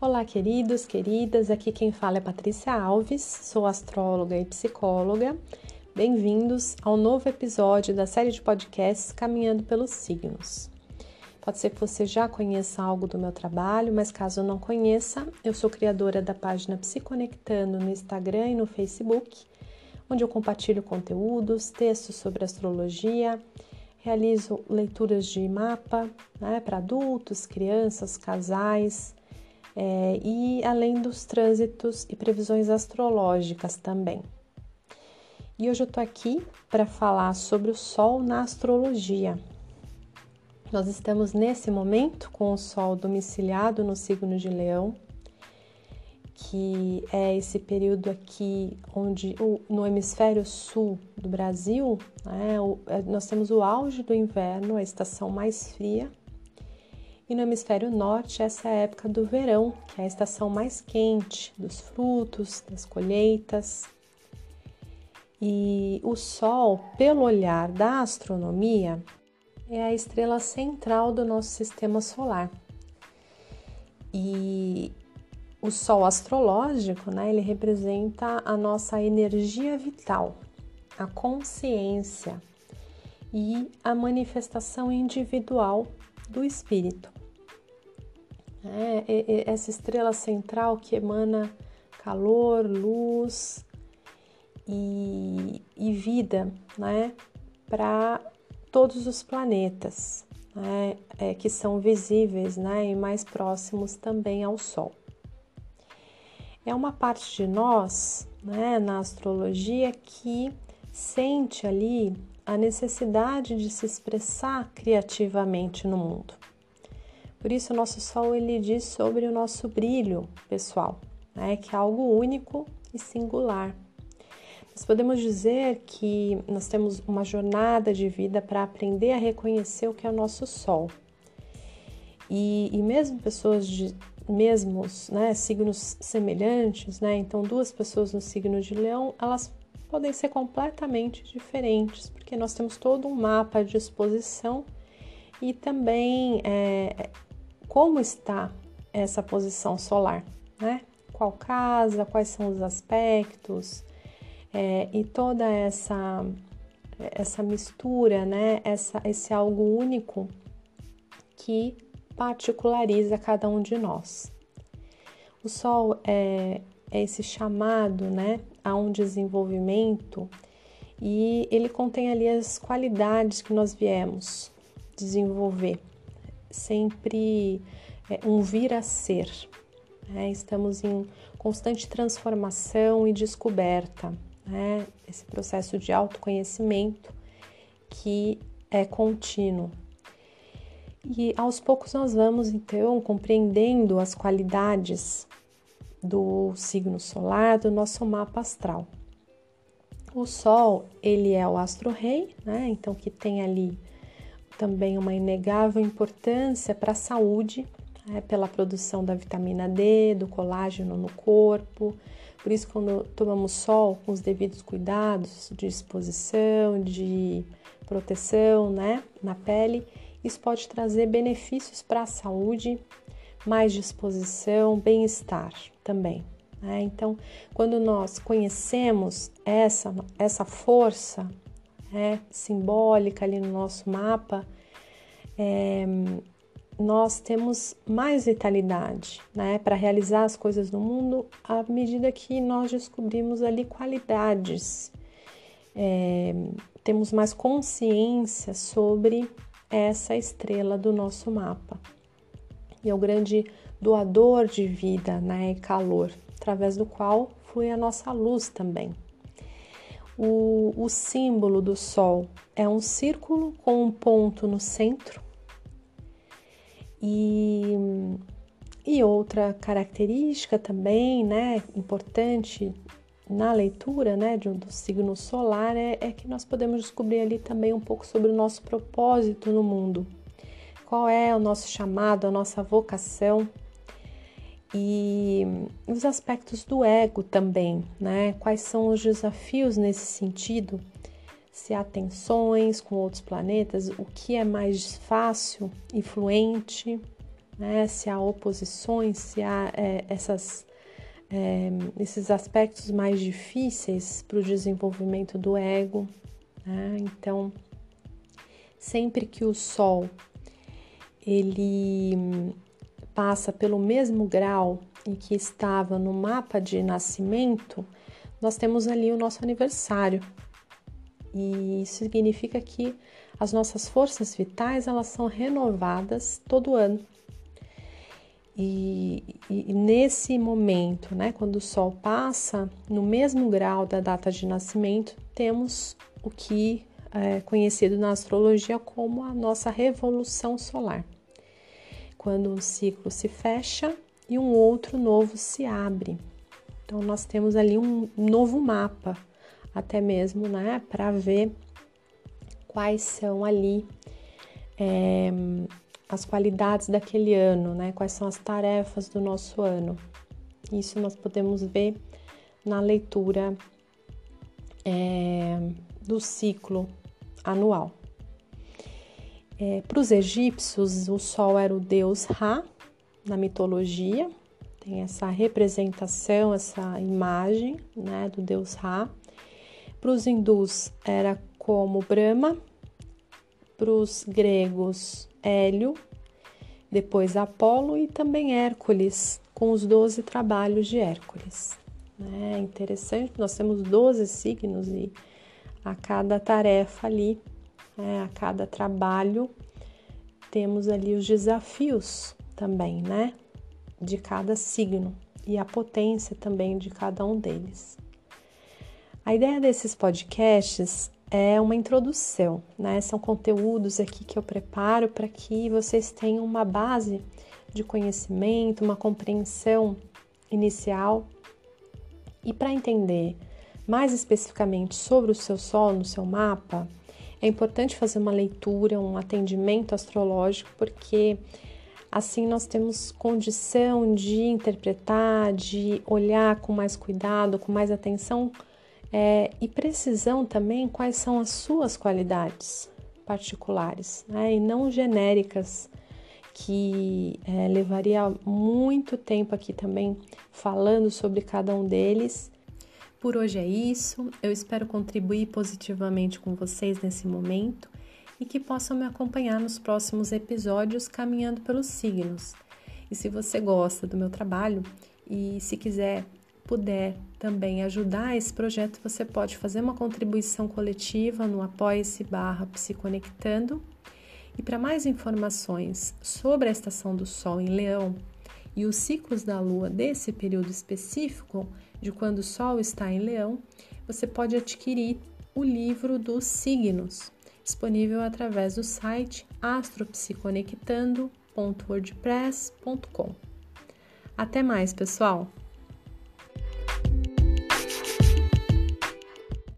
Olá, queridos, queridas. Aqui quem fala é Patrícia Alves, sou astróloga e psicóloga. Bem-vindos ao novo episódio da série de podcasts Caminhando pelos Signos. Pode ser que você já conheça algo do meu trabalho, mas caso não conheça, eu sou criadora da página Psiconectando no Instagram e no Facebook, onde eu compartilho conteúdos, textos sobre astrologia, realizo leituras de mapa né, para adultos, crianças, casais é, e além dos trânsitos e previsões astrológicas também. E hoje eu tô aqui para falar sobre o Sol na astrologia. Nós estamos nesse momento com o Sol domiciliado no signo de Leão, que é esse período aqui onde no hemisfério sul do Brasil, né, é, nós temos o auge do inverno, a estação mais fria, e no hemisfério norte, essa é a época do verão, que é a estação mais quente dos frutos, das colheitas. E o Sol, pelo olhar da astronomia, é a estrela central do nosso sistema solar. E o Sol astrológico, né, ele representa a nossa energia vital, a consciência e a manifestação individual do espírito. É, é, é, essa estrela central que emana calor, luz e, e vida né, para todos os planetas né, é, que são visíveis né, e mais próximos também ao Sol. É uma parte de nós, né, na astrologia, que sente ali a necessidade de se expressar criativamente no mundo. Por isso, o nosso Sol ele diz sobre o nosso brilho pessoal, né, que é algo único e singular. Nós podemos dizer que nós temos uma jornada de vida para aprender a reconhecer o que é o nosso Sol. E, e mesmo pessoas de mesmos né, signos semelhantes, né, então duas pessoas no signo de Leão, elas podem ser completamente diferentes, porque nós temos todo um mapa de exposição e também é, como está essa posição solar, né? Qual casa, quais são os aspectos é, e toda essa essa mistura, né? Essa, esse algo único que particulariza cada um de nós. O Sol é, é esse chamado, né, a um desenvolvimento e ele contém ali as qualidades que nós viemos desenvolver sempre é, um vir a ser. Né? Estamos em constante transformação e descoberta, né? esse processo de autoconhecimento que é contínuo. E aos poucos nós vamos então compreendendo as qualidades do signo solar do nosso mapa astral. O Sol, ele é o astro-rei, né? Então que tem ali também uma inegável importância para a saúde, né, pela produção da vitamina D, do colágeno no corpo. Por isso, quando tomamos sol com os devidos cuidados de exposição, de proteção né, na pele, isso pode trazer benefícios para a saúde, mais disposição, bem-estar também. Né? Então, quando nós conhecemos essa, essa força é, simbólica ali no nosso mapa, é, nós temos mais vitalidade né, para realizar as coisas no mundo à medida que nós descobrimos ali qualidades, é, temos mais consciência sobre essa estrela do nosso mapa. E é o grande doador de vida né, e calor, através do qual flui a nossa luz também. O, o símbolo do Sol é um círculo com um ponto no centro. E, e outra característica também, né, importante na leitura né, do, do signo solar é, é, que nós podemos descobrir ali também um pouco sobre o nosso propósito no mundo. Qual é o nosso chamado, a nossa vocação e os aspectos do ego também, né? Quais são os desafios nesse sentido? Se há tensões com outros planetas, o que é mais fácil e fluente, né? se há oposições, se há é, essas, é, esses aspectos mais difíceis para o desenvolvimento do ego. Né? Então, sempre que o Sol ele passa pelo mesmo grau em que estava no mapa de nascimento, nós temos ali o nosso aniversário. E isso significa que as nossas forças vitais elas são renovadas todo ano. E, e, nesse momento, né, quando o Sol passa no mesmo grau da data de nascimento, temos o que é conhecido na astrologia como a nossa revolução solar. Quando um ciclo se fecha e um outro novo se abre. Então, nós temos ali um novo mapa, até mesmo, né, para ver quais são ali é, as qualidades daquele ano, né? Quais são as tarefas do nosso ano. Isso nós podemos ver na leitura é, do ciclo anual. É, Para os egípcios, o Sol era o deus Ra na mitologia, tem essa representação, essa imagem né, do deus Ra. Para os hindus, era como Brahma, para os gregos, Hélio, depois Apolo e também Hércules, com os 12 trabalhos de Hércules. É interessante, nós temos 12 signos e a cada tarefa ali, é, a cada trabalho, temos ali os desafios também, né? De cada signo e a potência também de cada um deles. A ideia desses podcasts é uma introdução, né? São conteúdos aqui que eu preparo para que vocês tenham uma base de conhecimento, uma compreensão inicial e para entender mais especificamente sobre o seu sol no seu mapa, é importante fazer uma leitura, um atendimento astrológico, porque assim nós temos condição de interpretar, de olhar com mais cuidado, com mais atenção é, e precisão também quais são as suas qualidades particulares né, e não genéricas, que é, levaria muito tempo aqui também falando sobre cada um deles. Por hoje é isso, eu espero contribuir positivamente com vocês nesse momento e que possam me acompanhar nos próximos episódios caminhando pelos signos. E se você gosta do meu trabalho e se quiser puder também ajudar esse projeto, você pode fazer uma contribuição coletiva no apoia-se barra psiconectando. E para mais informações sobre a estação do Sol em Leão e os ciclos da Lua desse período específico, de quando o Sol está em Leão, você pode adquirir o livro dos signos, disponível através do site astropsiconectando.wordpress.com. Até mais, pessoal!